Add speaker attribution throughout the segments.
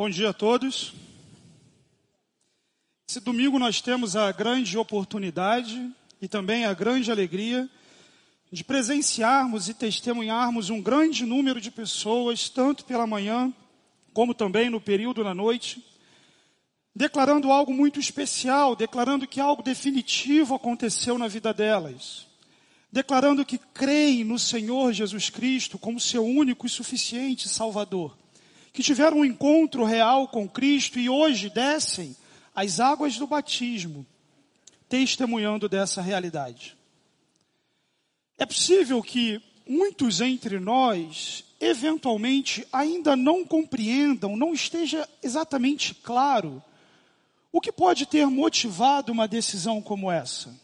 Speaker 1: Bom dia a todos. Esse domingo nós temos a grande oportunidade e também a grande alegria de presenciarmos e testemunharmos um grande número de pessoas, tanto pela manhã como também no período da noite, declarando algo muito especial, declarando que algo definitivo aconteceu na vida delas, declarando que creem no Senhor Jesus Cristo como seu único e suficiente Salvador que tiveram um encontro real com Cristo e hoje descem as águas do batismo, testemunhando dessa realidade. É possível que muitos entre nós, eventualmente, ainda não compreendam, não esteja exatamente claro o que pode ter motivado uma decisão como essa.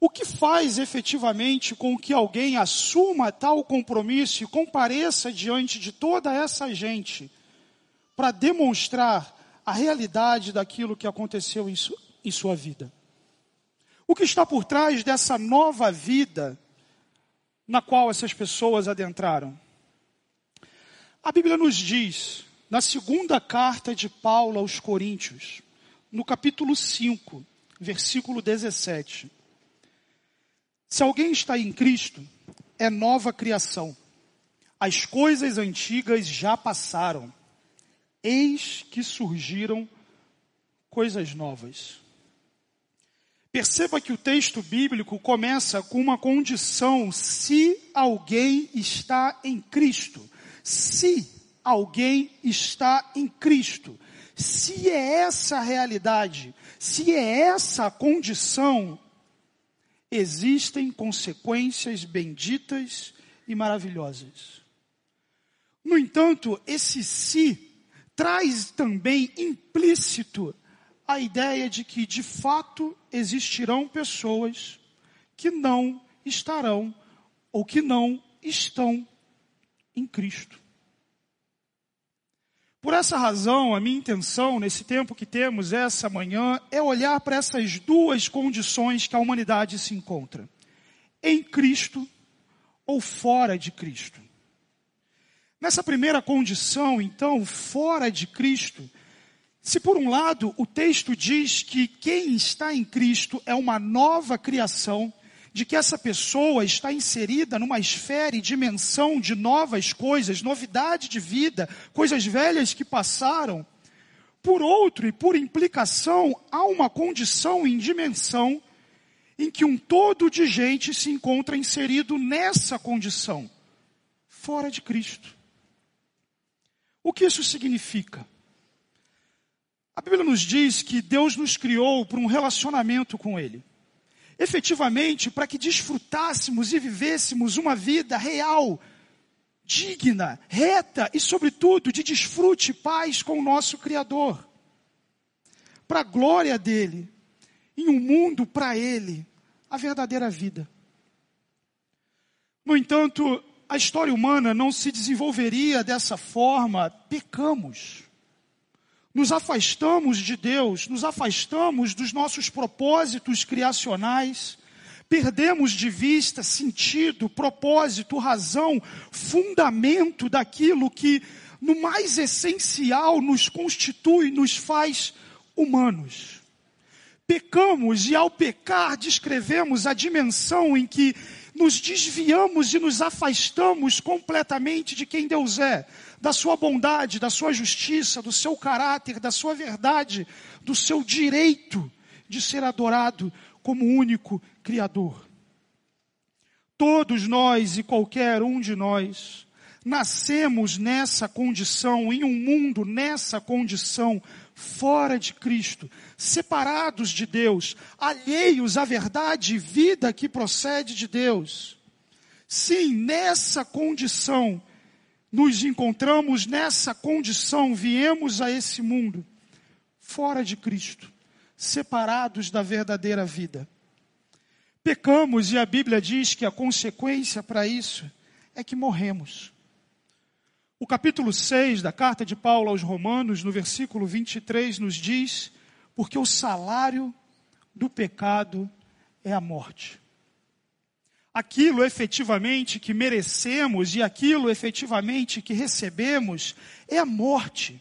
Speaker 1: O que faz efetivamente com que alguém assuma tal compromisso e compareça diante de toda essa gente para demonstrar a realidade daquilo que aconteceu em, su em sua vida? O que está por trás dessa nova vida na qual essas pessoas adentraram? A Bíblia nos diz, na segunda carta de Paulo aos Coríntios, no capítulo 5, versículo 17. Se alguém está em Cristo, é nova criação. As coisas antigas já passaram. Eis que surgiram coisas novas. Perceba que o texto bíblico começa com uma condição: se alguém está em Cristo. Se alguém está em Cristo. Se é essa a realidade, se é essa a condição, existem consequências benditas e maravilhosas. No entanto, esse si traz também implícito a ideia de que de fato existirão pessoas que não estarão ou que não estão em Cristo. Por essa razão, a minha intenção nesse tempo que temos essa manhã é olhar para essas duas condições que a humanidade se encontra: em Cristo ou fora de Cristo. Nessa primeira condição, então, fora de Cristo, se por um lado o texto diz que quem está em Cristo é uma nova criação, de que essa pessoa está inserida numa esfera e dimensão de novas coisas, novidade de vida, coisas velhas que passaram. Por outro, e por implicação, há uma condição em dimensão em que um todo de gente se encontra inserido nessa condição, fora de Cristo. O que isso significa? A Bíblia nos diz que Deus nos criou para um relacionamento com Ele efetivamente para que desfrutássemos e vivêssemos uma vida real, digna, reta e, sobretudo, de desfrute e paz com o nosso Criador. Para a glória dele, em um mundo para ele, a verdadeira vida. No entanto, a história humana não se desenvolveria dessa forma, pecamos nos afastamos de Deus, nos afastamos dos nossos propósitos criacionais, perdemos de vista sentido, propósito, razão, fundamento daquilo que no mais essencial nos constitui, nos faz humanos. Pecamos e ao pecar descrevemos a dimensão em que nos desviamos e nos afastamos completamente de quem Deus é, da sua bondade, da sua justiça, do seu caráter, da sua verdade, do seu direito de ser adorado como único Criador. Todos nós e qualquer um de nós nascemos nessa condição, em um mundo nessa condição, fora de Cristo, separados de Deus, alheios à verdade e vida que procede de Deus. Sim, nessa condição, nos encontramos nessa condição, viemos a esse mundo, fora de Cristo, separados da verdadeira vida. Pecamos e a Bíblia diz que a consequência para isso é que morremos. O capítulo 6 da carta de Paulo aos Romanos, no versículo 23, nos diz: porque o salário do pecado é a morte. Aquilo efetivamente que merecemos e aquilo efetivamente que recebemos é a morte.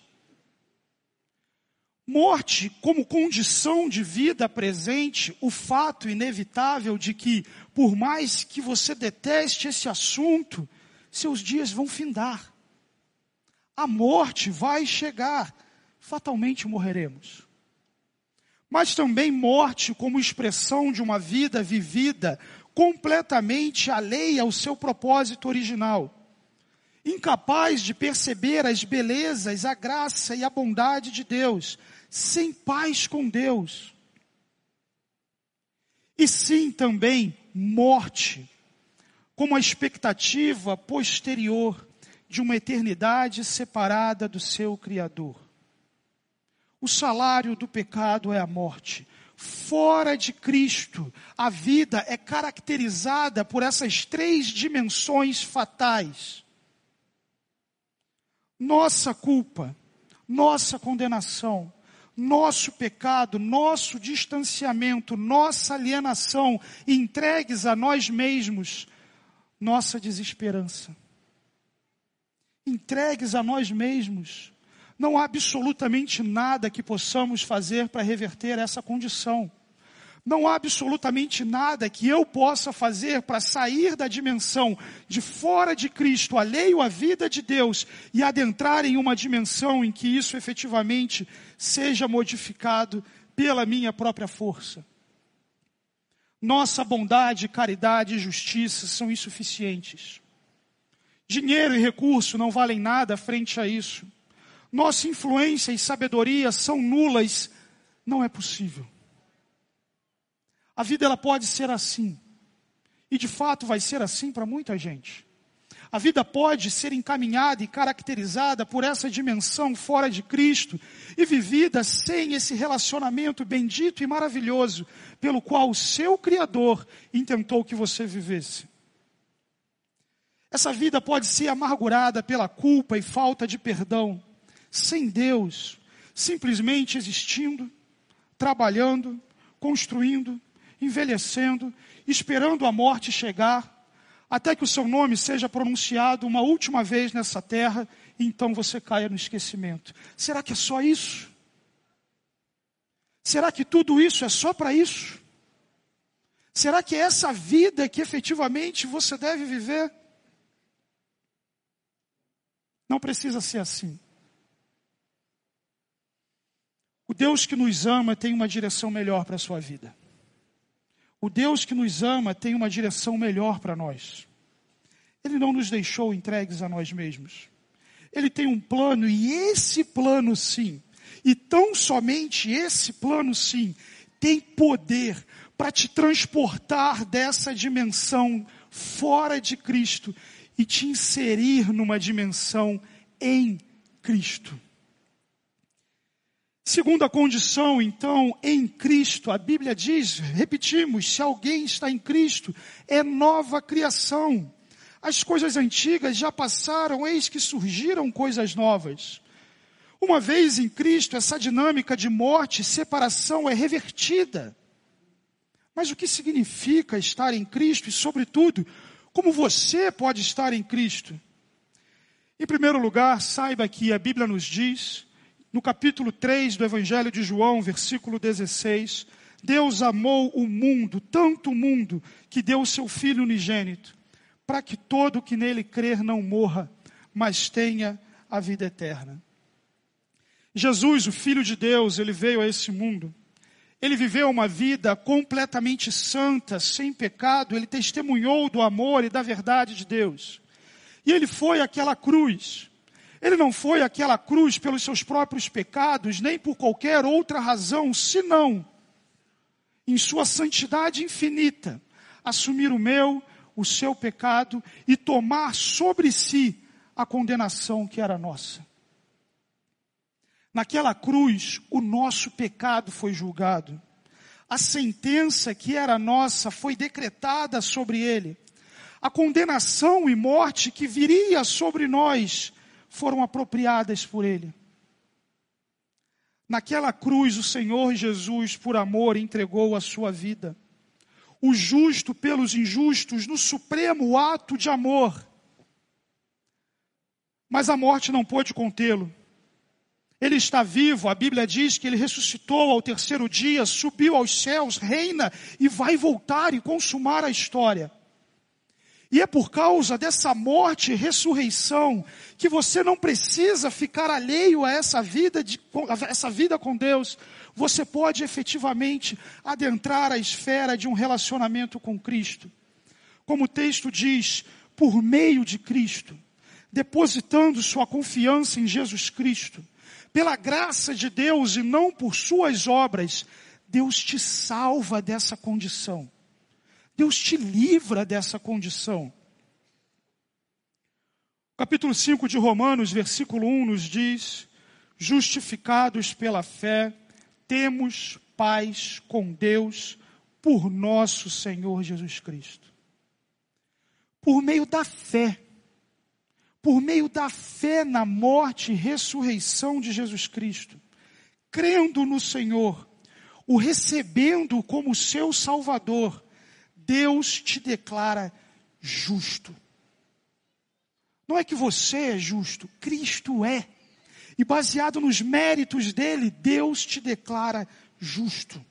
Speaker 1: Morte como condição de vida presente, o fato inevitável de que, por mais que você deteste esse assunto, seus dias vão findar. A morte vai chegar, fatalmente morreremos. Mas também morte como expressão de uma vida vivida completamente alheia ao seu propósito original incapaz de perceber as belezas, a graça e a bondade de Deus, sem paz com Deus. E sim também morte, como a expectativa posterior de uma eternidade separada do seu Criador. O salário do pecado é a morte. Fora de Cristo, a vida é caracterizada por essas três dimensões fatais nossa culpa, nossa condenação, nosso pecado, nosso distanciamento, nossa alienação, entregues a nós mesmos, nossa desesperança. Entregues a nós mesmos. Não há absolutamente nada que possamos fazer para reverter essa condição. Não há absolutamente nada que eu possa fazer para sair da dimensão de fora de Cristo, alheio à vida de Deus, e adentrar em uma dimensão em que isso efetivamente seja modificado pela minha própria força. Nossa bondade, caridade e justiça são insuficientes. Dinheiro e recurso não valem nada frente a isso. Nossa influência e sabedoria são nulas. Não é possível. A vida ela pode ser assim. E de fato vai ser assim para muita gente. A vida pode ser encaminhada e caracterizada por essa dimensão fora de Cristo e vivida sem esse relacionamento bendito e maravilhoso pelo qual o seu Criador intentou que você vivesse. Essa vida pode ser amargurada pela culpa e falta de perdão, sem Deus, simplesmente existindo, trabalhando, construindo, envelhecendo, esperando a morte chegar, até que o seu nome seja pronunciado uma última vez nessa terra, e então você caia no esquecimento. Será que é só isso? Será que tudo isso é só para isso? Será que é essa vida que efetivamente você deve viver? Não precisa ser assim. O Deus que nos ama tem uma direção melhor para a sua vida. O Deus que nos ama tem uma direção melhor para nós. Ele não nos deixou entregues a nós mesmos. Ele tem um plano e esse plano sim, e tão somente esse plano sim, tem poder para te transportar dessa dimensão fora de Cristo e te inserir numa dimensão em Cristo. Segunda condição, então, em Cristo, a Bíblia diz, repetimos, se alguém está em Cristo, é nova criação. As coisas antigas já passaram, eis que surgiram coisas novas. Uma vez em Cristo, essa dinâmica de morte e separação é revertida. Mas o que significa estar em Cristo e, sobretudo, como você pode estar em Cristo? Em primeiro lugar, saiba que a Bíblia nos diz no capítulo 3 do Evangelho de João, versículo 16, Deus amou o mundo, tanto o mundo, que deu o seu Filho unigênito, para que todo que nele crer não morra, mas tenha a vida eterna. Jesus, o Filho de Deus, ele veio a esse mundo. Ele viveu uma vida completamente santa, sem pecado, ele testemunhou do amor e da verdade de Deus. E ele foi àquela cruz, ele não foi àquela cruz pelos seus próprios pecados, nem por qualquer outra razão, senão, em sua santidade infinita, assumir o meu, o seu pecado e tomar sobre si a condenação que era nossa. Naquela cruz, o nosso pecado foi julgado. A sentença que era nossa foi decretada sobre ele. A condenação e morte que viria sobre nós foram apropriadas por Ele. Naquela cruz, o Senhor Jesus, por amor, entregou a sua vida. O justo pelos injustos, no supremo ato de amor. Mas a morte não pôde contê-lo. Ele está vivo, a Bíblia diz que ele ressuscitou ao terceiro dia, subiu aos céus, reina e vai voltar e consumar a história. E é por causa dessa morte e ressurreição que você não precisa ficar alheio a essa vida, de, a essa vida com Deus. Você pode efetivamente adentrar a esfera de um relacionamento com Cristo. Como o texto diz, por meio de Cristo, depositando sua confiança em Jesus Cristo pela graça de Deus e não por suas obras, Deus te salva dessa condição. Deus te livra dessa condição. Capítulo 5 de Romanos, versículo 1 nos diz: Justificados pela fé, temos paz com Deus por nosso Senhor Jesus Cristo. Por meio da fé, por meio da fé na morte e ressurreição de Jesus Cristo, crendo no Senhor, o recebendo como seu Salvador, Deus te declara justo. Não é que você é justo, Cristo é. E baseado nos méritos dele, Deus te declara justo.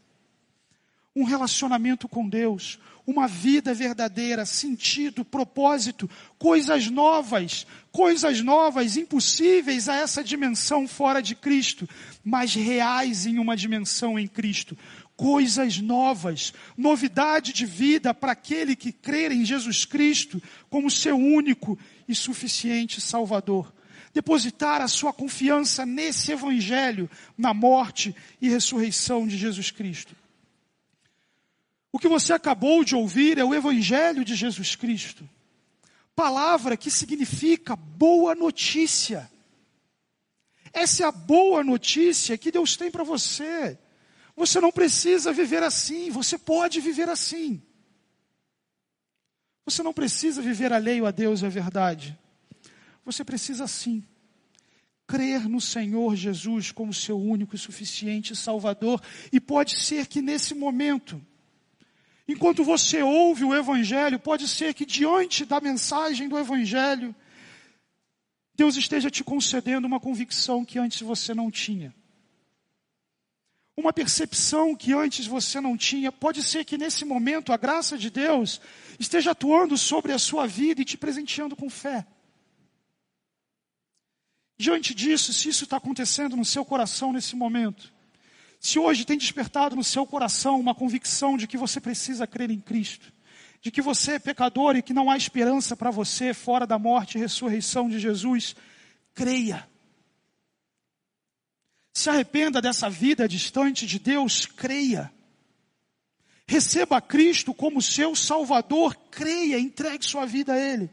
Speaker 1: Um relacionamento com Deus, uma vida verdadeira, sentido, propósito, coisas novas, coisas novas, impossíveis a essa dimensão fora de Cristo, mas reais em uma dimensão em Cristo. Coisas novas, novidade de vida para aquele que crer em Jesus Cristo como seu único e suficiente Salvador. Depositar a sua confiança nesse Evangelho, na morte e ressurreição de Jesus Cristo. O que você acabou de ouvir é o Evangelho de Jesus Cristo. Palavra que significa boa notícia. Essa é a boa notícia que Deus tem para você. Você não precisa viver assim, você pode viver assim. Você não precisa viver alheio a Deus, é verdade. Você precisa sim crer no Senhor Jesus como seu único e suficiente Salvador. E pode ser que nesse momento, Enquanto você ouve o Evangelho, pode ser que diante da mensagem do Evangelho, Deus esteja te concedendo uma convicção que antes você não tinha. Uma percepção que antes você não tinha. Pode ser que nesse momento a graça de Deus esteja atuando sobre a sua vida e te presenteando com fé. Diante disso, se isso está acontecendo no seu coração nesse momento, se hoje tem despertado no seu coração uma convicção de que você precisa crer em Cristo, de que você é pecador e que não há esperança para você fora da morte e ressurreição de Jesus, creia. Se arrependa dessa vida distante de Deus, creia. Receba Cristo como seu Salvador, creia, entregue sua vida a Ele.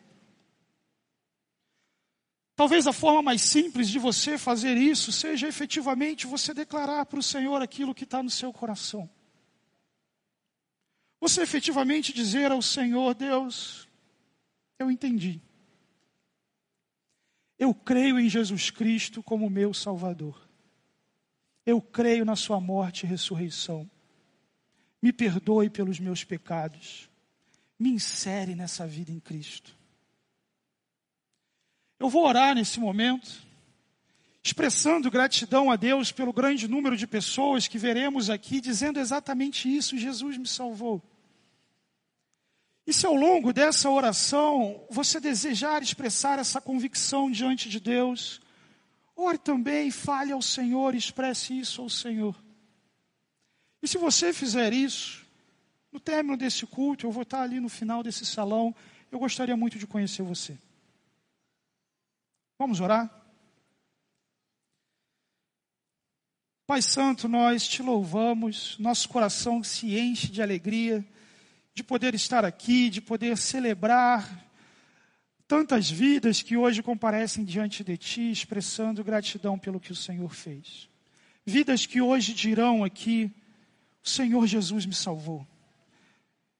Speaker 1: Talvez a forma mais simples de você fazer isso seja efetivamente você declarar para o Senhor aquilo que está no seu coração. Você efetivamente dizer ao Senhor, Deus, eu entendi. Eu creio em Jesus Cristo como meu Salvador. Eu creio na Sua morte e ressurreição. Me perdoe pelos meus pecados. Me insere nessa vida em Cristo. Eu vou orar nesse momento, expressando gratidão a Deus pelo grande número de pessoas que veremos aqui dizendo exatamente isso: Jesus me salvou. E se ao longo dessa oração você desejar expressar essa convicção diante de Deus, ore também, fale ao Senhor, expresse isso ao Senhor. E se você fizer isso, no término desse culto, eu vou estar ali no final desse salão, eu gostaria muito de conhecer você. Vamos orar? Pai Santo, nós te louvamos, nosso coração se enche de alegria de poder estar aqui, de poder celebrar tantas vidas que hoje comparecem diante de Ti, expressando gratidão pelo que o Senhor fez. Vidas que hoje dirão aqui: O Senhor Jesus me salvou.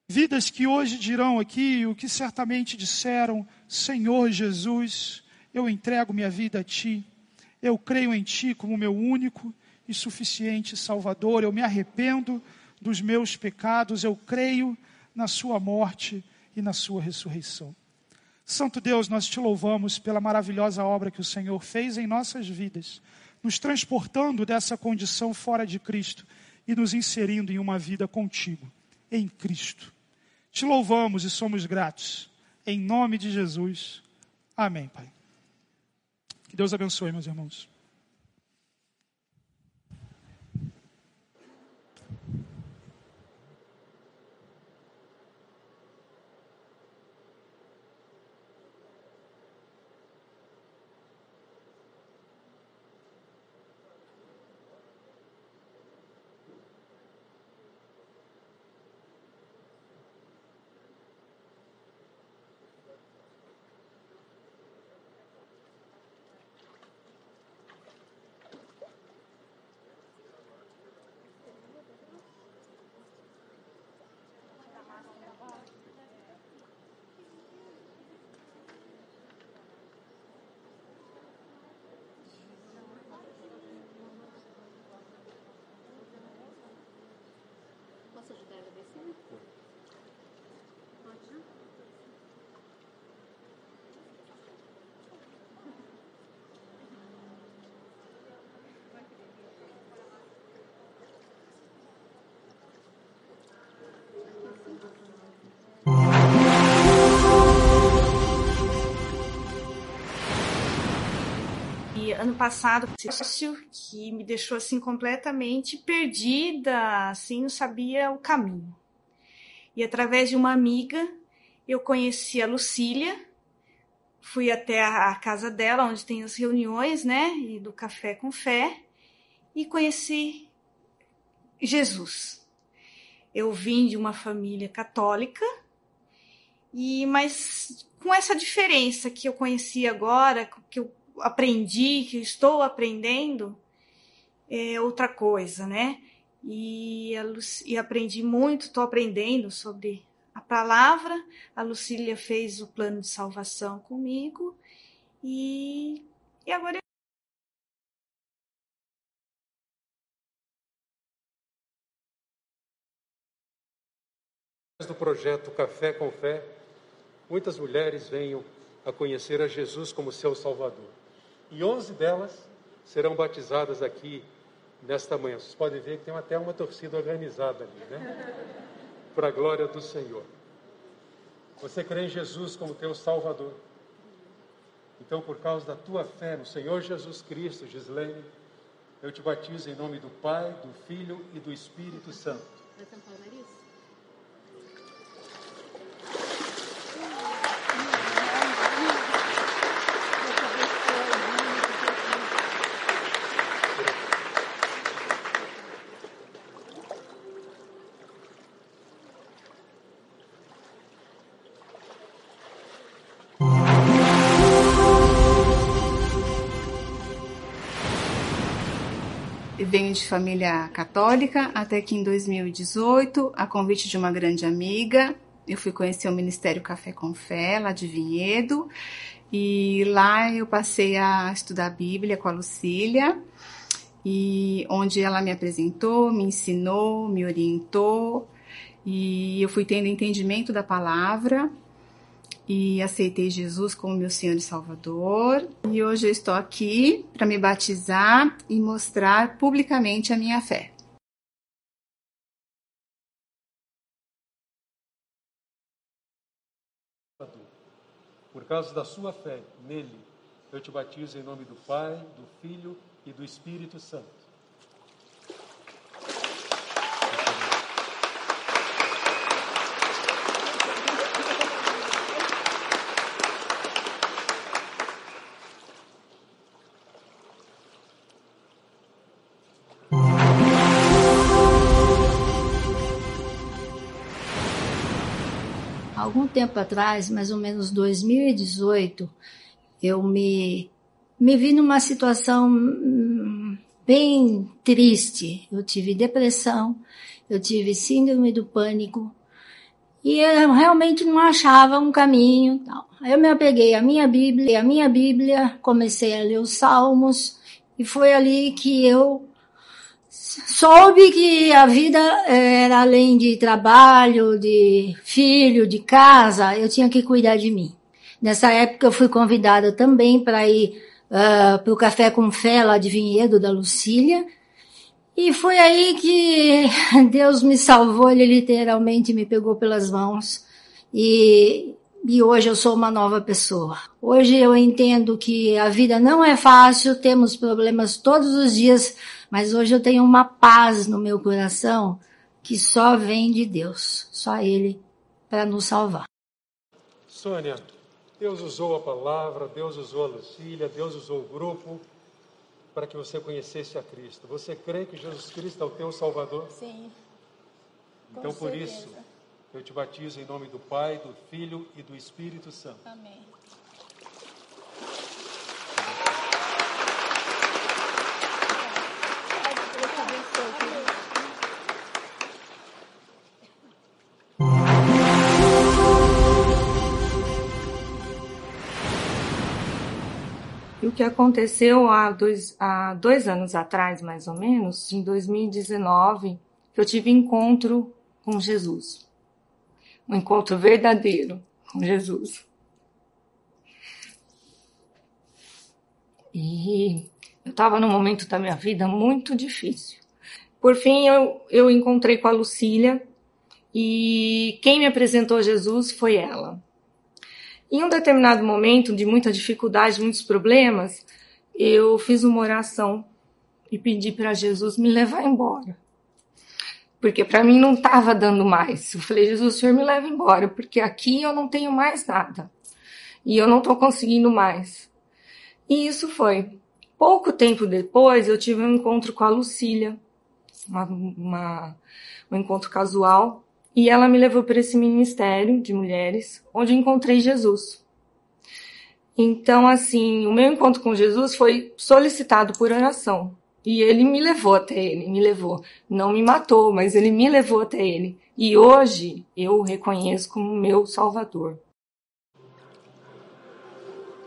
Speaker 1: Vidas que hoje dirão aqui o que certamente disseram: Senhor Jesus eu entrego minha vida a Ti, eu creio em Ti como meu único e suficiente Salvador, eu me arrependo dos meus pecados, eu creio na Sua morte e na Sua ressurreição. Santo Deus, nós te louvamos pela maravilhosa obra que o Senhor fez em nossas vidas, nos transportando dessa condição fora de Cristo e nos inserindo em uma vida contigo, em Cristo. Te louvamos e somos gratos. Em nome de Jesus. Amém, Pai. Que Deus abençoe, meus irmãos. ожидали бассейна.
Speaker 2: Ano passado que me deixou assim completamente perdida, assim, não sabia o caminho. E através de uma amiga, eu conheci a Lucília, fui até a casa dela, onde tem as reuniões, né, e do café com fé, e conheci Jesus. Eu vim de uma família católica, e mas com essa diferença que eu conheci agora, que eu aprendi, que estou aprendendo, é outra coisa, né? E, e aprendi muito, estou aprendendo sobre a palavra. A Lucília fez o plano de salvação comigo e, e agora
Speaker 3: do projeto Café com Fé, muitas mulheres venham a conhecer a Jesus como seu Salvador e 11 delas serão batizadas aqui nesta manhã. Vocês podem ver que tem até uma torcida organizada ali, né? Para a glória do Senhor. Você crê em Jesus como teu Salvador. Então, por causa da tua fé no Senhor Jesus Cristo, Gislene, eu te batizo em nome do Pai, do Filho e do Espírito Santo.
Speaker 4: Venho de família católica, até que em 2018, a convite de uma grande amiga, eu fui conhecer o Ministério Café com Fé, lá de Vinhedo, e lá eu passei a estudar a Bíblia com a Lucília, e onde ela me apresentou, me ensinou, me orientou, e eu fui tendo entendimento da palavra, e aceitei Jesus como meu Senhor e Salvador. E hoje eu estou aqui para me batizar e mostrar publicamente a minha fé.
Speaker 3: Por causa da sua fé nele, eu te batizo em nome do Pai, do Filho e do Espírito Santo.
Speaker 5: Algum tempo atrás, mais ou menos 2018, eu me, me vi numa situação hum, bem triste. Eu tive depressão, eu tive síndrome do pânico e eu realmente não achava um caminho. Tal. Eu me apeguei à minha Bíblia, a minha Bíblia, comecei a ler os Salmos e foi ali que eu soube que a vida era além de trabalho, de filho, de casa, eu tinha que cuidar de mim. Nessa época eu fui convidada também para ir uh, para o Café com Fé lá de Vinhedo, da Lucília. E foi aí que Deus me salvou, Ele literalmente me pegou pelas mãos. E, e hoje eu sou uma nova pessoa. Hoje eu entendo que a vida não é fácil, temos problemas todos os dias, mas hoje eu tenho uma paz no meu coração que só vem de Deus, só Ele para nos salvar.
Speaker 3: Sônia, Deus usou a palavra, Deus usou a Lucília, Deus usou o grupo para que você conhecesse a Cristo. Você crê que Jesus Cristo é o teu Salvador?
Speaker 6: Sim.
Speaker 3: Então, por isso, eu te batizo em nome do Pai, do Filho e do Espírito Santo.
Speaker 6: Amém.
Speaker 7: Que aconteceu há dois, há dois anos atrás, mais ou menos, em 2019, que eu tive encontro com Jesus. Um encontro verdadeiro com Jesus. E eu estava num momento da minha vida muito difícil. Por fim, eu, eu encontrei com a Lucília e quem me apresentou Jesus foi ela. Em um determinado momento de muita dificuldade, muitos problemas, eu fiz uma oração e pedi para Jesus me levar embora. Porque para mim não estava dando mais. Eu falei, Jesus, o Senhor me leva embora, porque aqui eu não tenho mais nada. E eu não estou conseguindo mais. E isso foi. Pouco tempo depois, eu tive um encontro com a Lucília, uma, uma, um encontro casual, e ela me levou para esse ministério de mulheres, onde encontrei Jesus. Então, assim, o meu encontro com Jesus foi solicitado por oração. E ele me levou até ele, me levou. Não me matou, mas ele me levou até ele. E hoje eu o reconheço como meu Salvador.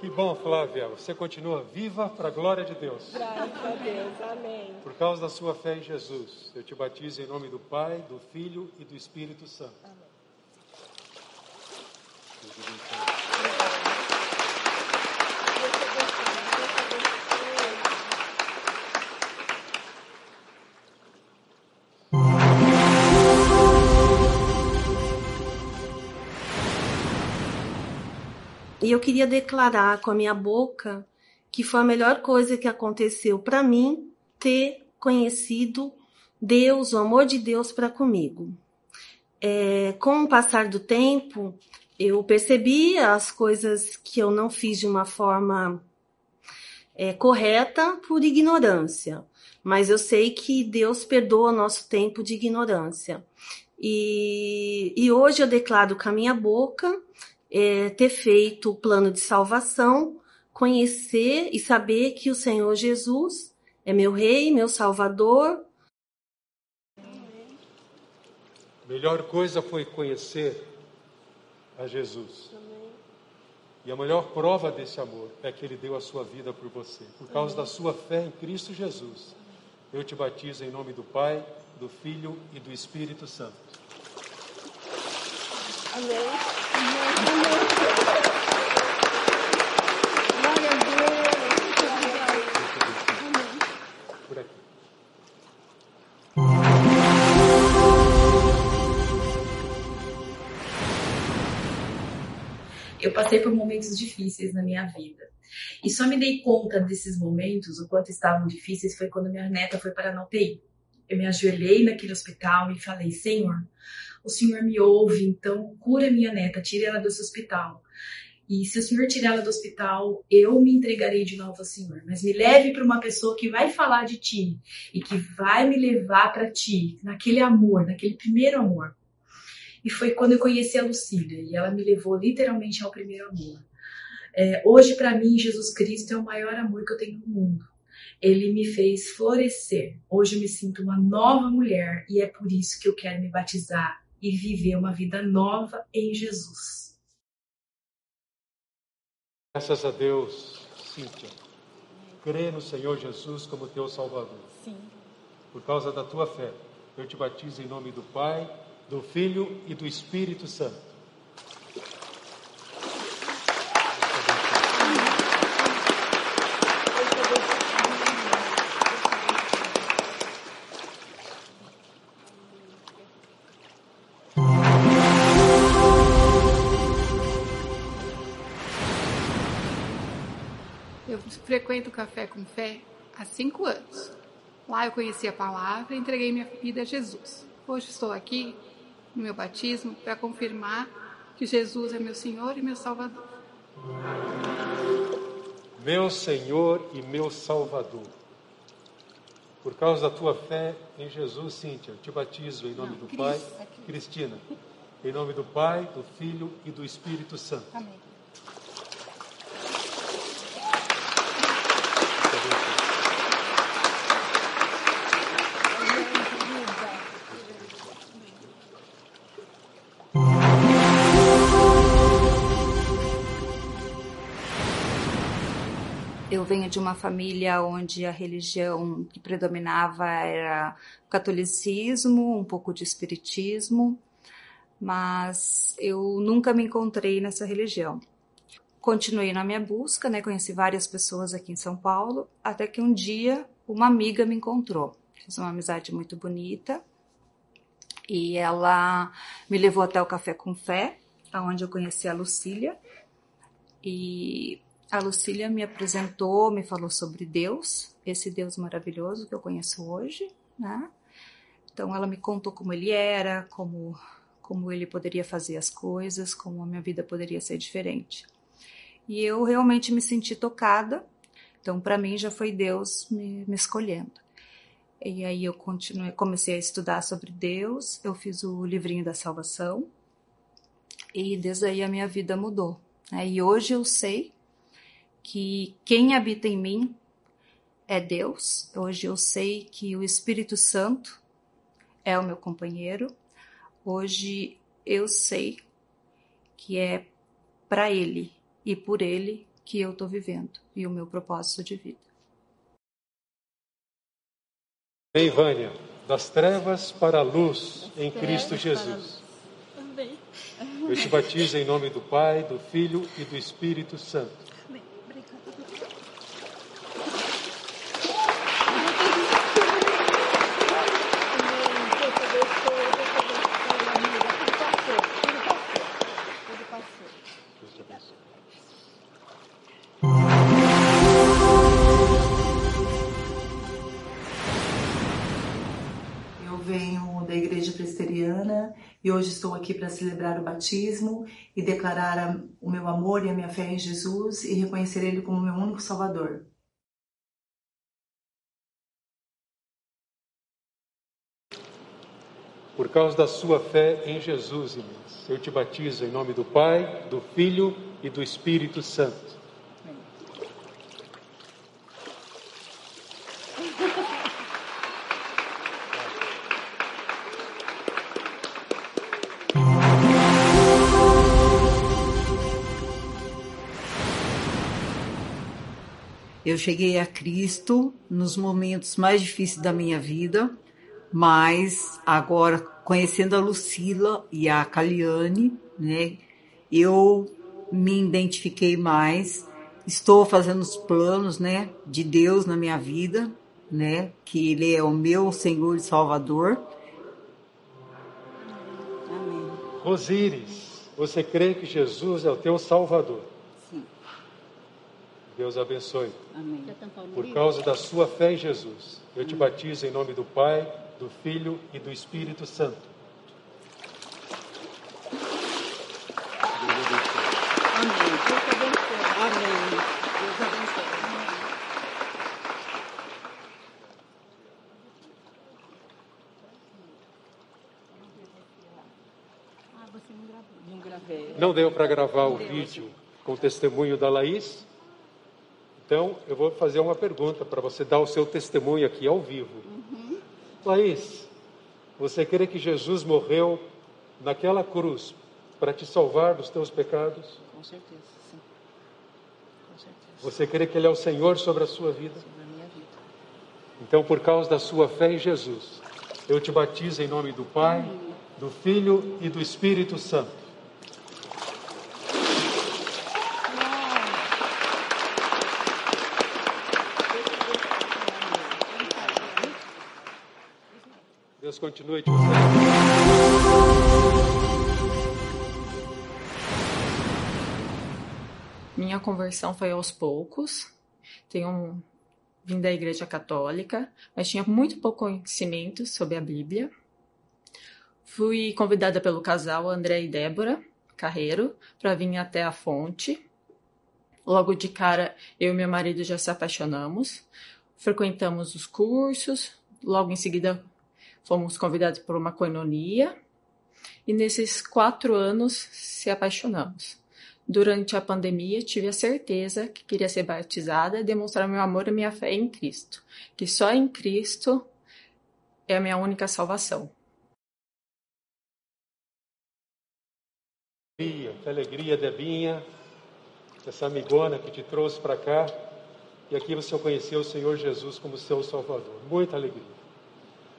Speaker 3: Que bom, Flávia. Você continua viva para a glória de Deus.
Speaker 6: Graças a Deus. Amém.
Speaker 3: Por causa da sua fé em Jesus, eu te batizo em nome do Pai, do Filho e do Espírito Santo.
Speaker 6: Amém.
Speaker 8: E eu queria declarar com a minha boca que foi a melhor coisa que aconteceu para mim ter conhecido Deus, o amor de Deus para comigo. É, com o passar do tempo, eu percebi as coisas que eu não fiz de uma forma é, correta por ignorância, mas eu sei que Deus perdoa nosso tempo de ignorância. E, e hoje eu declaro com a minha boca é, ter feito o plano de salvação, conhecer e saber que o Senhor Jesus é meu Rei, meu Salvador.
Speaker 3: Melhor coisa foi conhecer a Jesus. E a melhor prova desse amor é que Ele deu a sua vida por você. Por causa da sua fé em Cristo Jesus, eu te batizo em nome do Pai, do Filho e do Espírito Santo.
Speaker 9: Eu passei por momentos difíceis na minha vida. E só me dei conta desses momentos, o quanto estavam difíceis, foi quando minha neta foi para a UTI. Eu me ajoelhei naquele hospital e falei: Senhor, o Senhor me ouve, então cura minha neta, tire ela desse hospital. E se o Senhor tirar ela do hospital, eu me entregarei de novo ao Senhor. Mas me leve para uma pessoa que vai falar de ti e que vai me levar para ti, naquele amor, naquele primeiro amor. E foi quando eu conheci a Lucília e ela me levou literalmente ao primeiro amor. É, hoje, para mim, Jesus Cristo é o maior amor que eu tenho no mundo. Ele me fez florescer. Hoje eu me sinto uma nova mulher e é por isso que eu quero me batizar e viver uma vida nova em Jesus.
Speaker 3: Graças a Deus, Cíntia. Crê no Senhor Jesus como teu Salvador.
Speaker 6: Sim.
Speaker 3: Por causa da tua fé, eu te batizo em nome do Pai, do Filho e do Espírito Santo.
Speaker 4: Frequento o Café com Fé há cinco anos. Lá eu conheci a palavra e entreguei minha vida a Jesus. Hoje estou aqui no meu batismo para confirmar que Jesus é meu Senhor e meu Salvador.
Speaker 3: Meu Senhor e meu Salvador. Por causa da tua fé em Jesus, Cíntia, eu te batizo em nome Não, do Cris, Pai. Aqui. Cristina, em nome do Pai, do Filho e do Espírito Santo. Amém.
Speaker 10: Venho de uma família onde a religião que predominava era o catolicismo, um pouco de espiritismo, mas eu nunca me encontrei nessa religião. Continuei na minha busca, né? Conheci várias pessoas aqui em São Paulo, até que um dia uma amiga me encontrou. Fiz uma amizade muito bonita e ela me levou até o Café com Fé, onde eu conheci a Lucília. E a Lucília me apresentou, me falou sobre Deus, esse Deus maravilhoso que eu conheço hoje, né? Então ela me contou como ele era, como como ele poderia fazer as coisas, como a minha vida poderia ser diferente. E eu realmente me senti tocada. Então para mim já foi Deus me, me escolhendo. E aí eu continuei, comecei a estudar sobre Deus, eu fiz o livrinho da salvação e desde aí a minha vida mudou. Né? E hoje eu sei que quem habita em mim é Deus. Hoje eu sei que o Espírito Santo é o meu companheiro. Hoje eu sei que é para Ele e por Ele que eu estou vivendo e o meu propósito de vida.
Speaker 3: Bem, Vânia, das trevas para a luz em Cristo Jesus. Eu te batizo em nome do Pai, do Filho e do Espírito Santo.
Speaker 11: Hoje estou aqui para celebrar o batismo e declarar o meu amor e a minha fé em Jesus e reconhecer Ele como meu único Salvador.
Speaker 3: Por causa da sua fé em Jesus, Inês, eu te batizo em nome do Pai, do Filho e do Espírito Santo.
Speaker 12: Eu cheguei a Cristo nos momentos mais difíceis da minha vida, mas agora conhecendo a Lucila e a Caliane, né, eu me identifiquei mais. Estou fazendo os planos, né, de Deus na minha vida, né, que Ele é o meu Senhor e Salvador.
Speaker 3: Amém. Rosíris, você crê que Jesus é o teu Salvador? Deus abençoe. Amém. Por causa da sua fé em Jesus, eu te batizo em nome do Pai, do Filho e do Espírito Santo. Amém. Deus abençoe. Amém. Deus abençoe. Não deu para gravar o vídeo com o testemunho da Laís? Então, eu vou fazer uma pergunta para você dar o seu testemunho aqui ao vivo. Uhum. Laís, você crê que Jesus morreu naquela cruz para te salvar dos teus pecados?
Speaker 12: Com certeza, sim.
Speaker 3: Com certeza. Você crê que Ele é o Senhor sobre a sua vida?
Speaker 12: Sobre a minha vida.
Speaker 3: Então, por causa da sua fé em Jesus, eu te batizo em nome do Pai, do Filho e do Espírito Santo. Deus continue te usando.
Speaker 13: Minha conversão foi aos poucos. tenho um, vim da Igreja Católica, mas tinha muito pouco conhecimento sobre a Bíblia. Fui convidada pelo casal André e Débora Carreiro para vir até a fonte. Logo de cara, eu e meu marido já se apaixonamos. Frequentamos os cursos, logo em seguida fomos convidados por uma coinonia e nesses quatro anos se apaixonamos. Durante a pandemia, tive a certeza que queria ser batizada e demonstrar meu amor e minha fé em Cristo, que só em Cristo é a minha única salvação.
Speaker 3: alegria, que alegria, Debinha, essa amigona que te trouxe para cá. E aqui você conheceu o Senhor Jesus como seu Salvador. Muita alegria.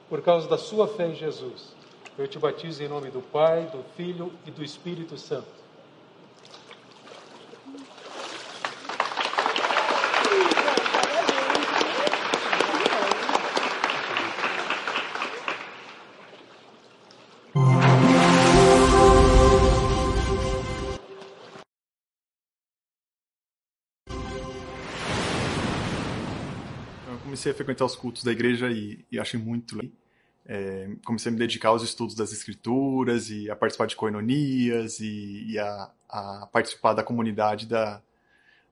Speaker 3: Por causa da sua fé em Jesus, eu te batizo em nome do Pai, do Filho e do Espírito Santo.
Speaker 14: Comecei a frequentar os cultos da igreja e, e achei muito legal. É, comecei a me dedicar aos estudos das escrituras e a participar de coinonias e, e a, a, participar da comunidade da,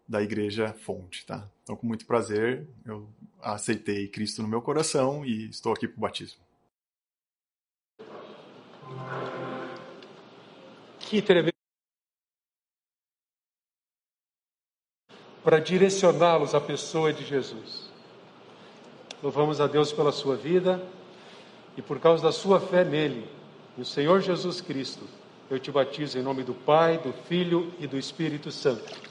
Speaker 14: da igreja fonte, tá? Então, com muito prazer, eu aceitei Cristo no meu coração e estou aqui para o batismo.
Speaker 3: Que tremendo. Para direcioná-los à pessoa de Jesus. Louvamos a Deus pela sua vida e por causa da sua fé nele, no Senhor Jesus Cristo. Eu te batizo em nome do Pai, do Filho e do Espírito Santo.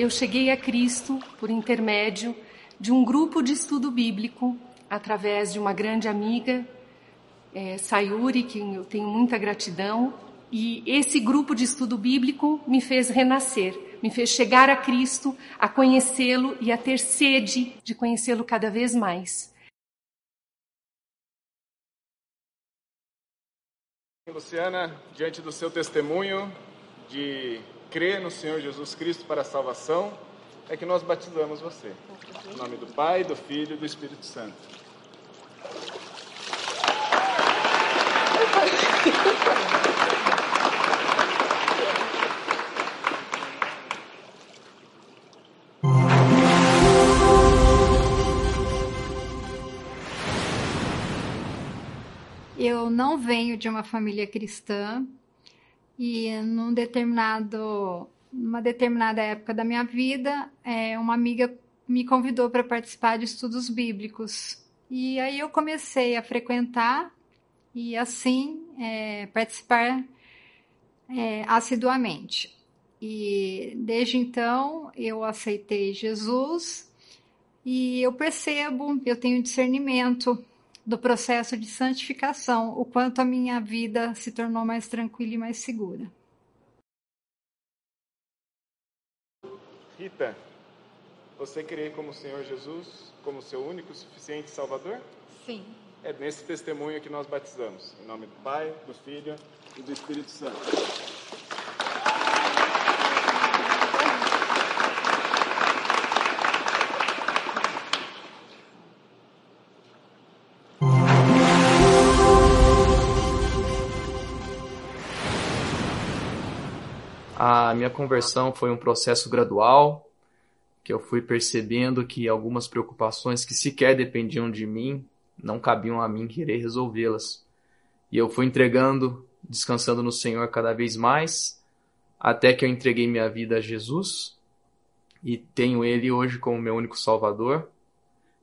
Speaker 15: Eu cheguei a Cristo por intermédio de um grupo de estudo bíblico, através de uma grande amiga, é, Sayuri, que eu tenho muita gratidão, e esse grupo de estudo bíblico me fez renascer, me fez chegar a Cristo, a conhecê-lo e a ter sede de conhecê-lo cada vez mais.
Speaker 16: Luciana, diante do seu testemunho de crê no Senhor Jesus Cristo para a salvação, é que nós batizamos você. Em nome do Pai, do Filho e do Espírito Santo.
Speaker 17: Eu não venho de uma família cristã, e num determinado, numa determinada época da minha vida, é, uma amiga me convidou para participar de estudos bíblicos. E aí eu comecei a frequentar e assim é, participar é, assiduamente. E desde então eu aceitei Jesus e eu percebo, eu tenho discernimento do processo de santificação, o quanto a minha vida se tornou mais tranquila e mais segura.
Speaker 16: Rita, você crê como o Senhor Jesus, como seu único e suficiente Salvador?
Speaker 17: Sim.
Speaker 16: É nesse testemunho que nós batizamos. Em nome do Pai, do Filho e do Espírito Santo.
Speaker 18: A minha conversão foi um processo gradual, que eu fui percebendo que algumas preocupações que sequer dependiam de mim não cabiam a mim querer resolvê-las. E eu fui entregando, descansando no Senhor cada vez mais, até que eu entreguei minha vida a Jesus e tenho Ele hoje como meu único Salvador.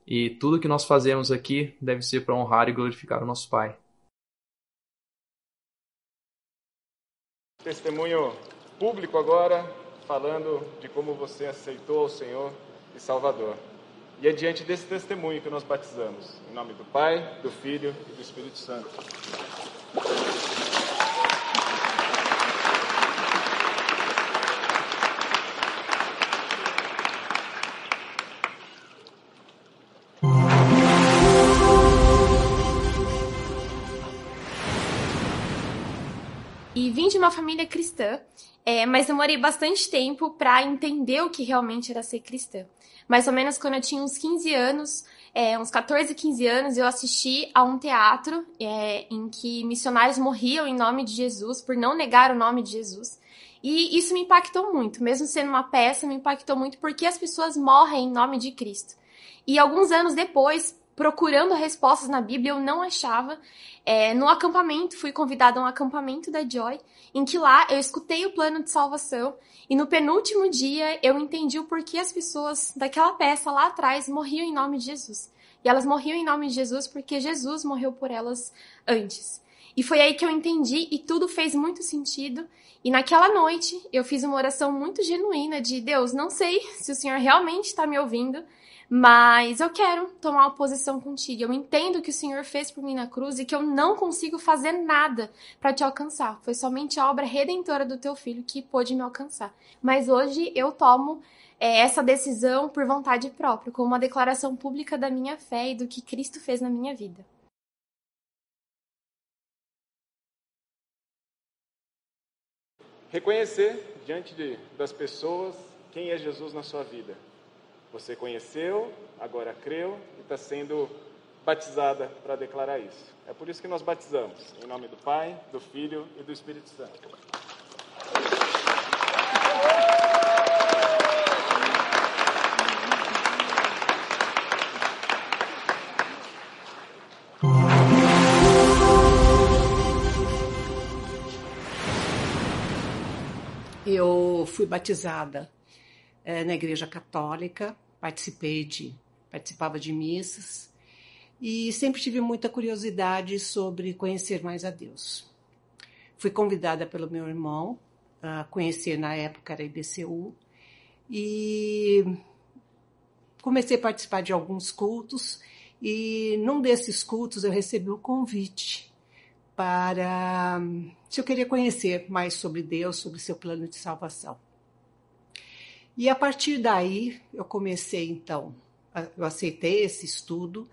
Speaker 18: E tudo que nós fazemos aqui deve ser para honrar e glorificar o nosso Pai.
Speaker 16: Testemunho público agora, falando de como você aceitou o Senhor e Salvador. E é diante desse testemunho que nós batizamos. Em nome do Pai, do Filho e do Espírito Santo.
Speaker 19: De uma família cristã, é, mas demorei bastante tempo para entender o que realmente era ser cristã. Mais ou menos quando eu tinha uns 15 anos, é, uns 14, 15 anos, eu assisti a um teatro é, em que missionários morriam em nome de Jesus, por não negar o nome de Jesus. E isso me impactou muito, mesmo sendo uma peça, me impactou muito porque as pessoas morrem em nome de Cristo. E alguns anos depois, procurando respostas na Bíblia, eu não achava. É, no acampamento, fui convidada a um acampamento da Joy, em que lá eu escutei o plano de salvação e no penúltimo dia eu entendi o porquê as pessoas daquela peça lá atrás morriam em nome de Jesus. E elas morriam em nome de Jesus porque Jesus morreu por elas antes. E foi aí que eu entendi e tudo fez muito sentido. E naquela noite eu fiz uma oração muito genuína de Deus, não sei se o Senhor realmente está me ouvindo, mas eu quero tomar uma posição contigo. Eu entendo que o Senhor fez por mim na cruz e que eu não consigo fazer nada para te alcançar. Foi somente a obra redentora do teu filho que pôde me alcançar. Mas hoje eu tomo é, essa decisão por vontade própria, como uma declaração pública da minha fé e do que Cristo fez na minha vida.
Speaker 16: Reconhecer diante de, das pessoas quem é Jesus na sua vida você conheceu, agora creu e está sendo batizada para declarar isso. É por isso que nós batizamos, em nome do Pai, do Filho e do Espírito Santo.
Speaker 20: Eu fui batizada é, na Igreja Católica, participei de, participava de missas e sempre tive muita curiosidade sobre conhecer mais a Deus. Fui convidada pelo meu irmão a conhecer, na época era IBCU, e comecei a participar de alguns cultos e num desses cultos eu recebi o um convite para se eu queria conhecer mais sobre Deus, sobre seu plano de salvação. E a partir daí eu comecei então, eu aceitei esse estudo,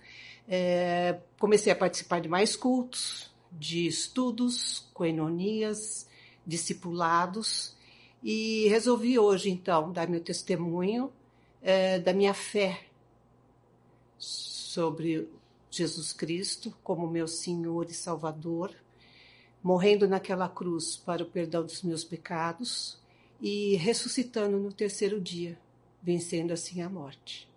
Speaker 20: é, comecei a participar de mais cultos, de estudos, coenonias, discipulados e resolvi hoje então dar meu testemunho é, da minha fé sobre Jesus Cristo como meu Senhor e Salvador, morrendo naquela cruz para o perdão dos meus pecados e ressuscitando no terceiro dia, vencendo assim a morte.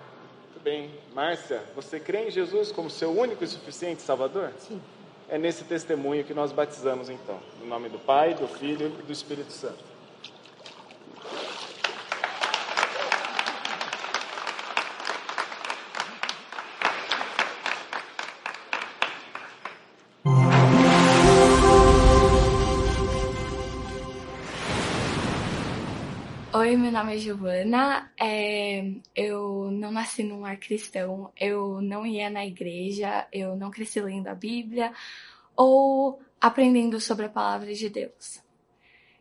Speaker 16: Muito bem. Márcia, você crê em Jesus como seu único e suficiente Salvador?
Speaker 20: Sim.
Speaker 16: É nesse testemunho que nós batizamos então, no nome do Pai, do Filho e do Espírito Santo.
Speaker 19: Oi, meu nome é Giovana. É, eu não nasci num lar cristão, eu não ia na igreja, eu não cresci lendo a Bíblia ou aprendendo sobre a palavra de Deus.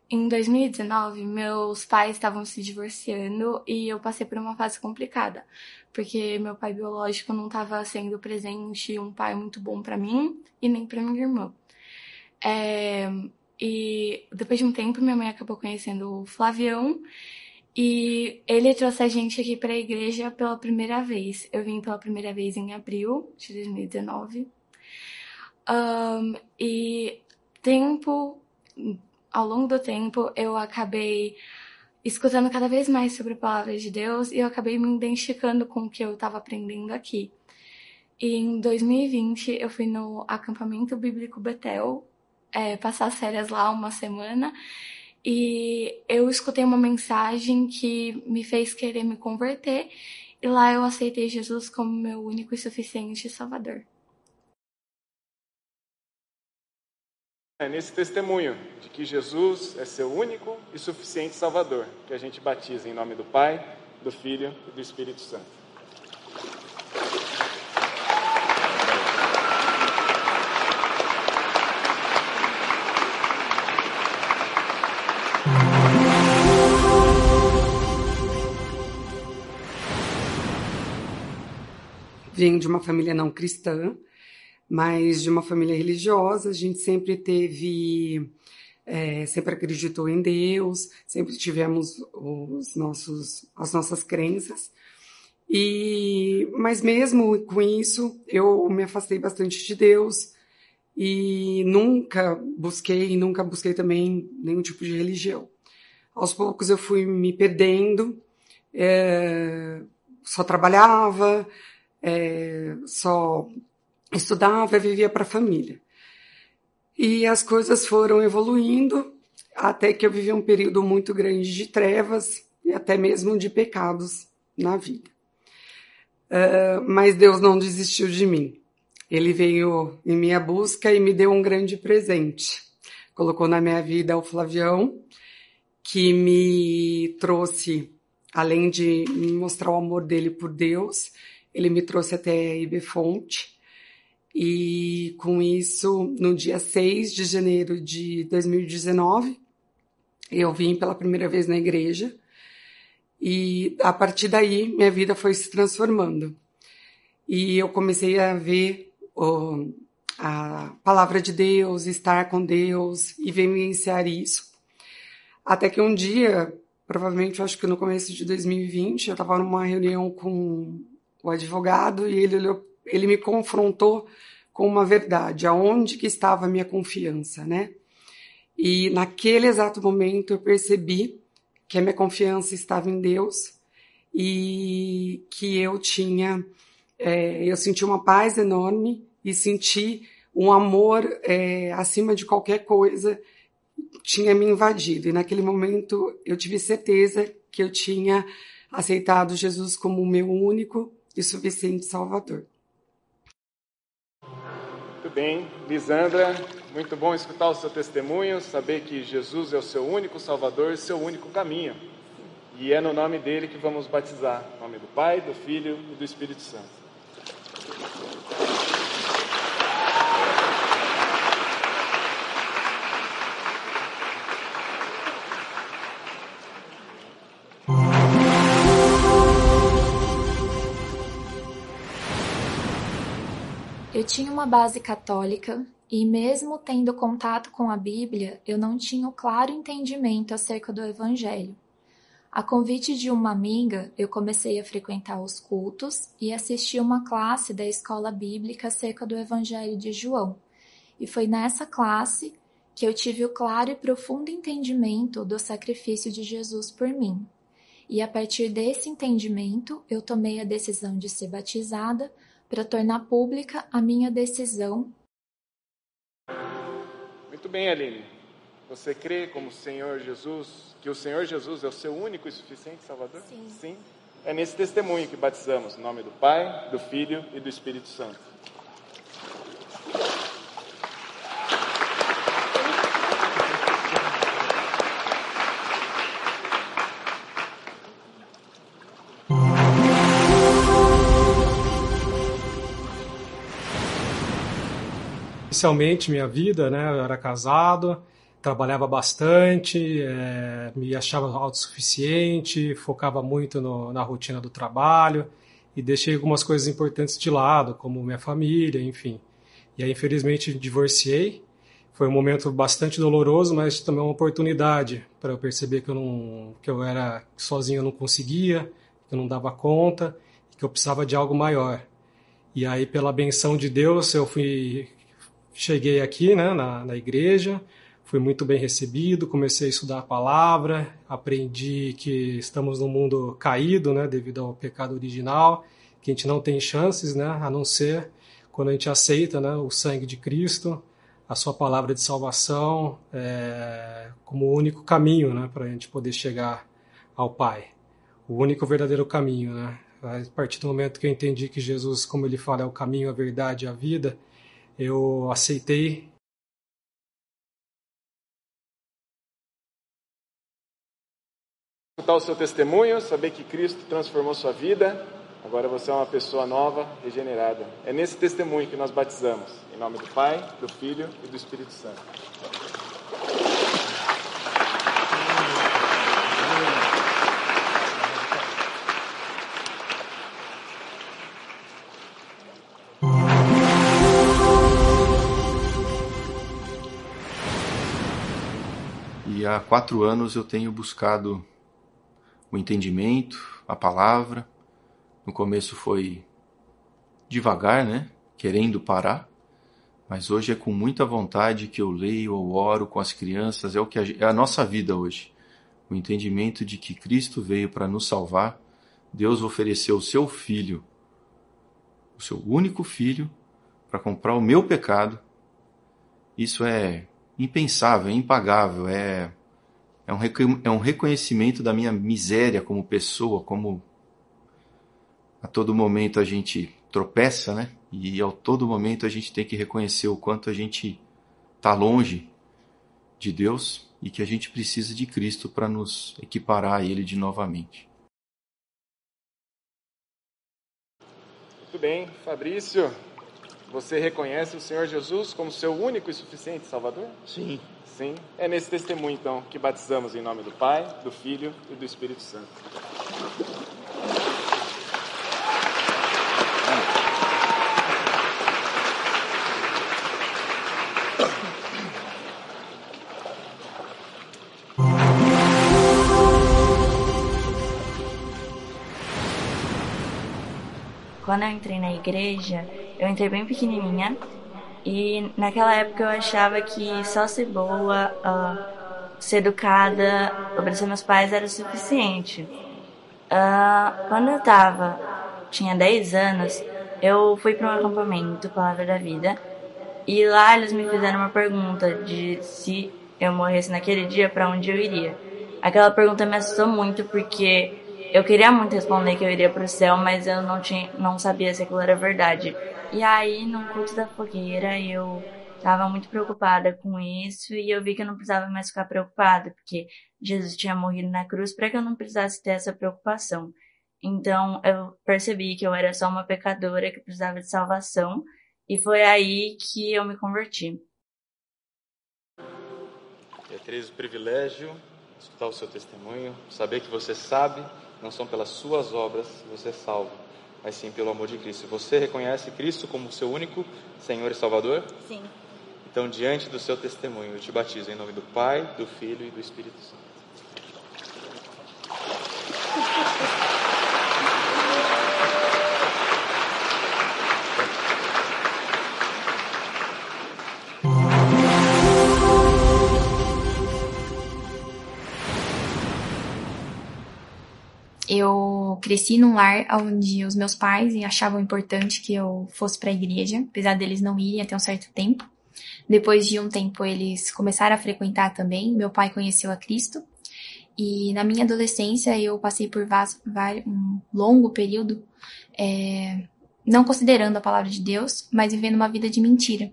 Speaker 19: Em 2019, meus pais estavam se divorciando e eu passei por uma fase complicada, porque meu pai biológico não estava sendo presente, um pai muito bom para mim e nem para minha irmã. É, e depois de um tempo, minha mãe acabou conhecendo o Flavião e ele trouxe a gente aqui para a igreja pela primeira vez. Eu vim pela primeira vez em abril de 2019. Um, e tempo, ao longo do tempo, eu acabei escutando cada vez mais sobre a palavra de Deus e eu acabei me identificando com o que eu estava aprendendo aqui. E em 2020 eu fui no acampamento bíblico Betel, é, passar as férias lá uma semana e eu escutei uma mensagem que me fez querer me converter e lá eu aceitei Jesus como meu único e suficiente Salvador.
Speaker 16: É nesse testemunho de que Jesus é seu único e suficiente Salvador que a gente batiza em nome do Pai, do Filho e do Espírito Santo.
Speaker 21: Venho de uma família não cristã, mas de uma família religiosa. A gente sempre teve, é, sempre acreditou em Deus, sempre tivemos os nossos, as nossas crenças. E, mas mesmo com isso, eu me afastei bastante de Deus e nunca busquei, nunca busquei também nenhum tipo de religião. Aos poucos eu fui me perdendo, é, só trabalhava, é, só estudava, vivia para a família. E as coisas foram evoluindo até que eu vivi um período muito grande de trevas e até mesmo de pecados na vida. Uh, mas Deus não desistiu de mim. Ele veio em minha busca e me deu um grande presente. Colocou na minha vida o Flavião, que me trouxe, além de mostrar o amor dele por Deus, ele me trouxe até Ibefonte. E com isso, no dia 6 de janeiro de 2019, eu vim pela primeira vez na igreja e a partir daí, minha vida foi se transformando. E eu comecei a ver oh, a palavra de Deus, estar com Deus e vivenciar isso. Até que um dia, provavelmente, acho que no começo de 2020, eu estava numa reunião com o advogado e ele, ele me confrontou com uma verdade, aonde que estava a minha confiança, né? E naquele exato momento eu percebi que a minha confiança estava em Deus e que eu tinha, é, eu senti uma paz enorme e senti um amor é, acima de qualquer coisa tinha me invadido. E naquele momento eu tive certeza que eu tinha aceitado Jesus como o meu único e suficiente Salvador.
Speaker 16: Muito bem, Lisandra, muito bom escutar o seu testemunho, saber que Jesus é o seu único Salvador e seu único caminho. E é no nome dele que vamos batizar. Em nome do Pai, do Filho e do Espírito Santo.
Speaker 10: Tinha uma base católica e, mesmo tendo contato com a Bíblia, eu não tinha o claro entendimento acerca do Evangelho. A convite de uma amiga, eu comecei a frequentar os cultos e assistir uma classe da escola bíblica acerca do Evangelho de João. E foi nessa classe que eu tive o claro e profundo entendimento do sacrifício de Jesus por mim. E a partir desse entendimento, eu tomei a decisão de ser batizada para tornar pública a minha decisão.
Speaker 16: Muito bem, Aline. Você crê como Senhor Jesus, que o Senhor Jesus é o seu único e suficiente Salvador?
Speaker 10: Sim.
Speaker 16: Sim. É nesse testemunho que batizamos, em nome do Pai, do Filho e do Espírito Santo.
Speaker 22: Inicialmente minha vida, né? Eu era casado, trabalhava bastante, é, me achava autossuficiente, focava muito no, na rotina do trabalho e deixei algumas coisas importantes de lado, como minha família, enfim. E aí, infelizmente, divorciei. Foi um momento bastante doloroso, mas também uma oportunidade para eu perceber que eu não, que eu era sozinho, eu não conseguia, que eu não dava conta, que eu precisava de algo maior. E aí, pela benção de Deus, eu fui cheguei aqui né, na, na igreja, fui muito bem recebido, comecei a estudar a palavra, aprendi que estamos num mundo caído, né, devido ao pecado original, que a gente não tem chances, né, a não ser quando a gente aceita, né, o sangue de Cristo, a sua palavra de salvação, é, como o único caminho, né, para a gente poder chegar ao Pai, o único verdadeiro caminho, né. A partir do momento que eu entendi que Jesus, como ele fala, é o caminho, a verdade e a vida, eu aceitei
Speaker 16: escutar o seu testemunho, saber que Cristo transformou sua vida. Agora você é uma pessoa nova, regenerada. É nesse testemunho que nós batizamos. Em nome do Pai, do Filho e do Espírito Santo.
Speaker 23: Há quatro anos eu tenho buscado o entendimento, a palavra. No começo foi devagar, né? Querendo parar. Mas hoje é com muita vontade que eu leio ou oro com as crianças. É o que a, é a nossa vida hoje. O entendimento de que Cristo veio para nos salvar. Deus ofereceu o seu filho, o seu único filho, para comprar o meu pecado. Isso é impensável, é impagável, é, é, um, é um reconhecimento da minha miséria como pessoa, como a todo momento a gente tropeça, né? E a todo momento a gente tem que reconhecer o quanto a gente está longe de Deus e que a gente precisa de Cristo para nos equiparar a Ele de novamente.
Speaker 16: Muito bem, Fabrício. Você reconhece o Senhor Jesus como seu único e suficiente Salvador?
Speaker 23: Sim.
Speaker 16: Sim. É nesse testemunho, então, que batizamos em nome do Pai, do Filho e do Espírito Santo.
Speaker 24: Quando eu entrei na igreja, eu entrei bem pequenininha e naquela época eu achava que só ser boa, uh, ser educada, obedecer meus pais era o suficiente. Uh, quando eu tava, tinha 10 anos, eu fui para um acampamento, Palavra da Vida, e lá eles me fizeram uma pergunta de se eu morresse naquele dia, para onde eu iria. Aquela pergunta me assustou muito porque eu queria muito responder que eu iria pro céu, mas eu não tinha, não sabia se aquilo era verdade. E aí, no culto da fogueira, eu tava muito preocupada com isso e eu vi que eu não precisava mais ficar preocupada, porque Jesus tinha morrido na cruz para que eu não precisasse ter essa preocupação. Então, eu percebi que eu era só uma pecadora que precisava de salvação e foi aí que eu me converti.
Speaker 16: Beatriz, o privilégio escutar o seu testemunho, saber que você sabe não são pelas suas obras você é salvo, mas sim pelo amor de Cristo. Você reconhece Cristo como seu único Senhor e Salvador?
Speaker 24: Sim.
Speaker 16: Então, diante do seu testemunho, eu te batizo em nome do Pai, do Filho e do Espírito Santo.
Speaker 25: Cresci num lar onde os meus pais achavam importante que eu fosse para a igreja, apesar deles não irem até um certo tempo. Depois de um tempo, eles começaram a frequentar também. Meu pai conheceu a Cristo. E na minha adolescência, eu passei por um longo período é, não considerando a palavra de Deus, mas vivendo uma vida de mentira.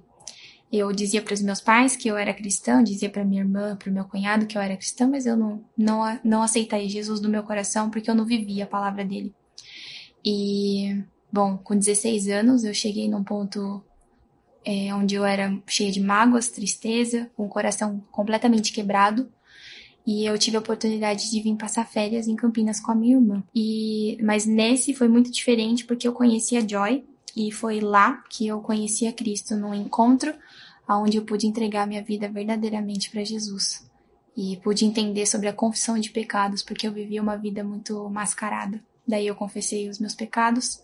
Speaker 25: Eu dizia para os meus pais que eu era cristã, dizia para minha irmã, para o meu cunhado que eu era cristã, mas eu não, não, não aceitei Jesus no meu coração porque eu não vivia a palavra dele. E, bom, com 16 anos eu cheguei num ponto é, onde eu era cheia de mágoas, tristeza, com o coração completamente quebrado. E eu tive a oportunidade de vir passar férias em Campinas com a minha irmã. E, mas nesse foi muito diferente porque eu conheci a Joy, e foi lá que eu conheci a Cristo, num encontro onde eu pude entregar minha vida verdadeiramente para Jesus. E pude entender sobre a confissão de pecados, porque eu vivia uma vida muito mascarada. Daí eu confessei os meus pecados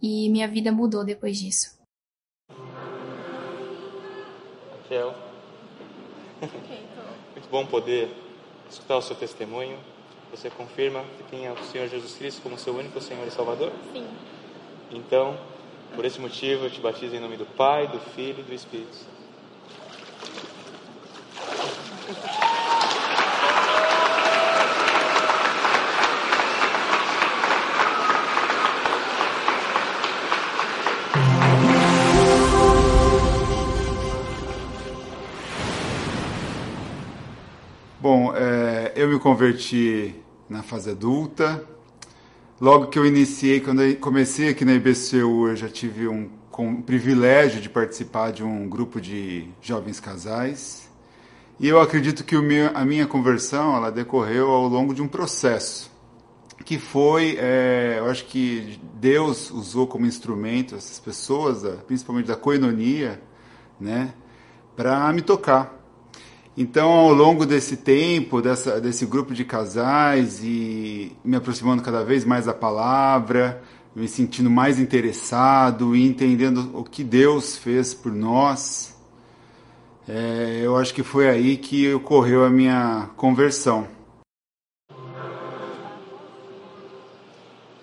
Speaker 25: e minha vida mudou depois disso.
Speaker 16: Raquel. Muito bom poder escutar o seu testemunho. Você confirma que tem o Senhor Jesus Cristo como seu único Senhor e Salvador?
Speaker 19: Sim.
Speaker 16: Então, por esse motivo, eu te batizo em nome do Pai, do Filho e do Espírito Santo.
Speaker 26: Bom, é, eu me converti na fase adulta. Logo que eu iniciei, quando eu comecei aqui na IBCU, eu já tive um, um privilégio de participar de um grupo de jovens casais. E eu acredito que meu, a minha conversão ela decorreu ao longo de um processo que foi, é, eu acho que Deus usou como instrumento essas pessoas, principalmente da coinonia, né, para me tocar. Então, ao longo desse tempo, dessa, desse grupo de casais e me aproximando cada vez mais da palavra, me sentindo mais interessado e entendendo o que Deus fez por nós, é, eu acho que foi aí que ocorreu a minha conversão.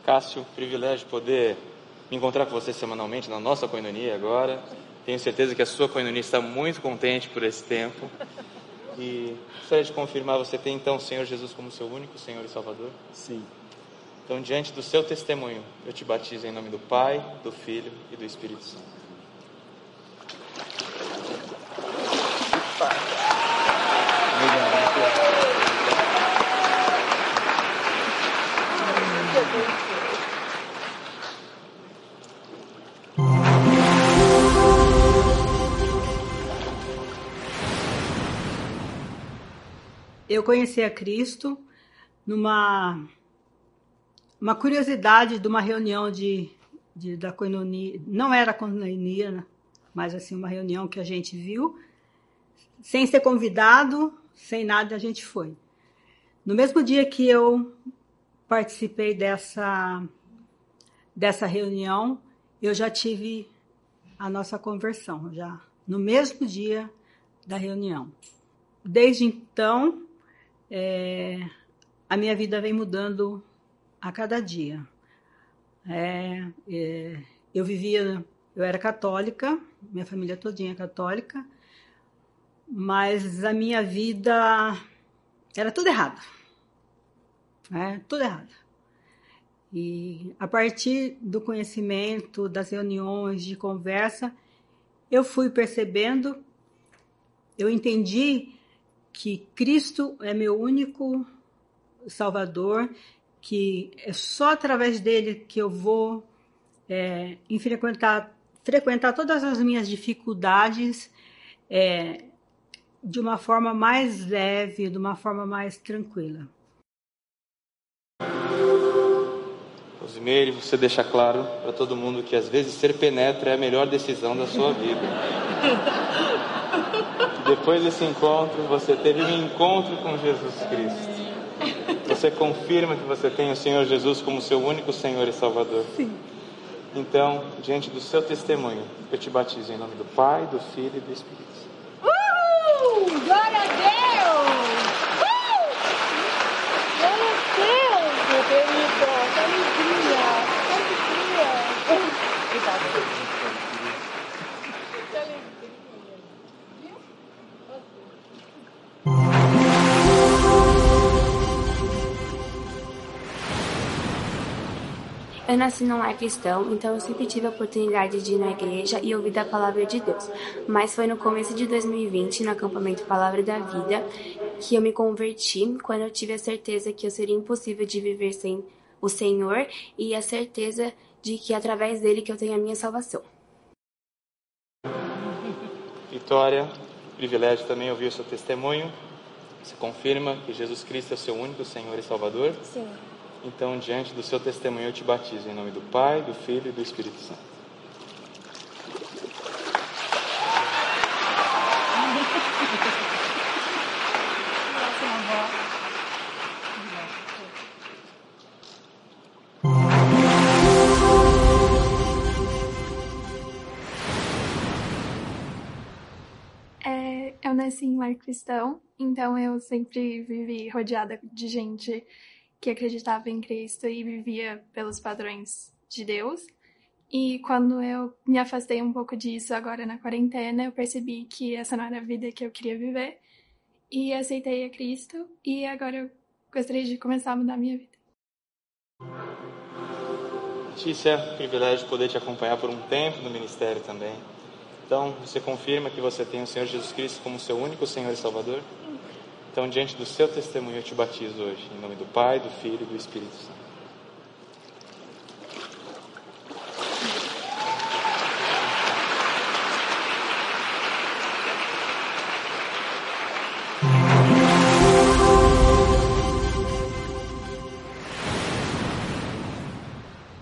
Speaker 27: Cássio, privilégio poder me encontrar com você semanalmente na nossa coinonia agora. Tenho certeza que a sua coinonia está muito contente por esse tempo. E gostaria de confirmar, você tem então o Senhor Jesus como seu único Senhor e Salvador?
Speaker 26: Sim.
Speaker 27: Então, diante do seu testemunho, eu te batizo em nome do Pai, do Filho e do Espírito Santo.
Speaker 28: Eu conheci a Cristo numa uma curiosidade de uma reunião de, de da coinonia, não era coinonia, né? mas assim uma reunião que a gente viu, sem ser convidado, sem nada, a gente foi. No mesmo dia que eu participei dessa dessa reunião, eu já tive a nossa conversão, já no mesmo dia da reunião. Desde então, é, a minha vida vem mudando a cada dia. É, é, eu vivia, eu era católica, minha família todinha é católica, mas a minha vida era tudo errado. É, tudo errado. E a partir do conhecimento, das reuniões, de conversa, eu fui percebendo, eu entendi que Cristo é meu único Salvador, que é só através dele que eu vou é, frequentar, frequentar todas as minhas dificuldades é, de uma forma mais leve, de uma forma mais tranquila.
Speaker 27: Rosimeire, você deixa claro para todo mundo que às vezes ser penetra é a melhor decisão da sua vida. Depois desse encontro, você teve um encontro com Jesus Cristo. Você confirma que você tem o Senhor Jesus como seu único Senhor e Salvador.
Speaker 28: Sim.
Speaker 27: Então, diante do seu testemunho, eu te batizo em nome do Pai, do Filho e do Espírito Santo.
Speaker 6: Uh! Glória a Deus! Uh! Glória a Deus, meu querido! Que alegria! Que alegria! Obrigada.
Speaker 25: Eu nasci num lar cristão, então eu sempre tive a oportunidade de ir na igreja e ouvir da palavra de Deus. Mas foi no começo de 2020, no acampamento Palavra da Vida, que eu me converti, quando eu tive a certeza que eu seria impossível de viver sem o Senhor e a certeza de que é através dele que eu tenho a minha salvação.
Speaker 27: Vitória, privilégio também ouvir o seu testemunho. Você confirma que Jesus Cristo é o seu único Senhor e Salvador?
Speaker 25: Sim.
Speaker 27: Então, diante do seu testemunho, eu te batizo em nome do Pai, do Filho e do Espírito Santo.
Speaker 29: Nasci em lar cristão, então eu sempre vivi rodeada de gente que acreditava em Cristo e vivia pelos padrões de Deus. E quando eu me afastei um pouco disso agora na quarentena, eu percebi que essa não era a vida que eu queria viver e aceitei a Cristo e agora eu gostaria de começar a mudar a minha vida.
Speaker 27: Letícia, privilégio poder te acompanhar por um tempo no ministério também. Então, você confirma que você tem o Senhor Jesus Cristo como seu único Senhor e Salvador? Então, diante do seu testemunho, eu te batizo hoje, em nome do Pai, do Filho e do Espírito Santo.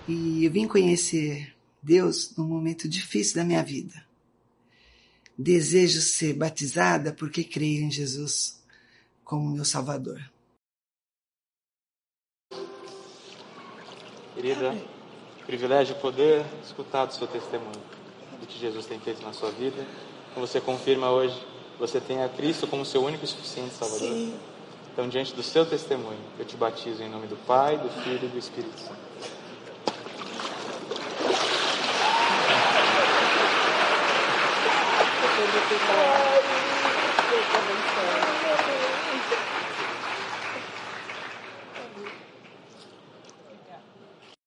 Speaker 30: E eu vim conhecer Deus num momento difícil da minha vida.
Speaker 31: Desejo ser batizada porque creio em Jesus como meu Salvador.
Speaker 27: Querida, que privilégio poder escutar do seu testemunho, do que Jesus tem feito na sua vida. Como você confirma hoje, você tem a Cristo como seu único e suficiente Salvador.
Speaker 31: Sim.
Speaker 27: Então, diante do seu testemunho, eu te batizo em nome do Pai, do Filho e do Espírito Santo. Ai,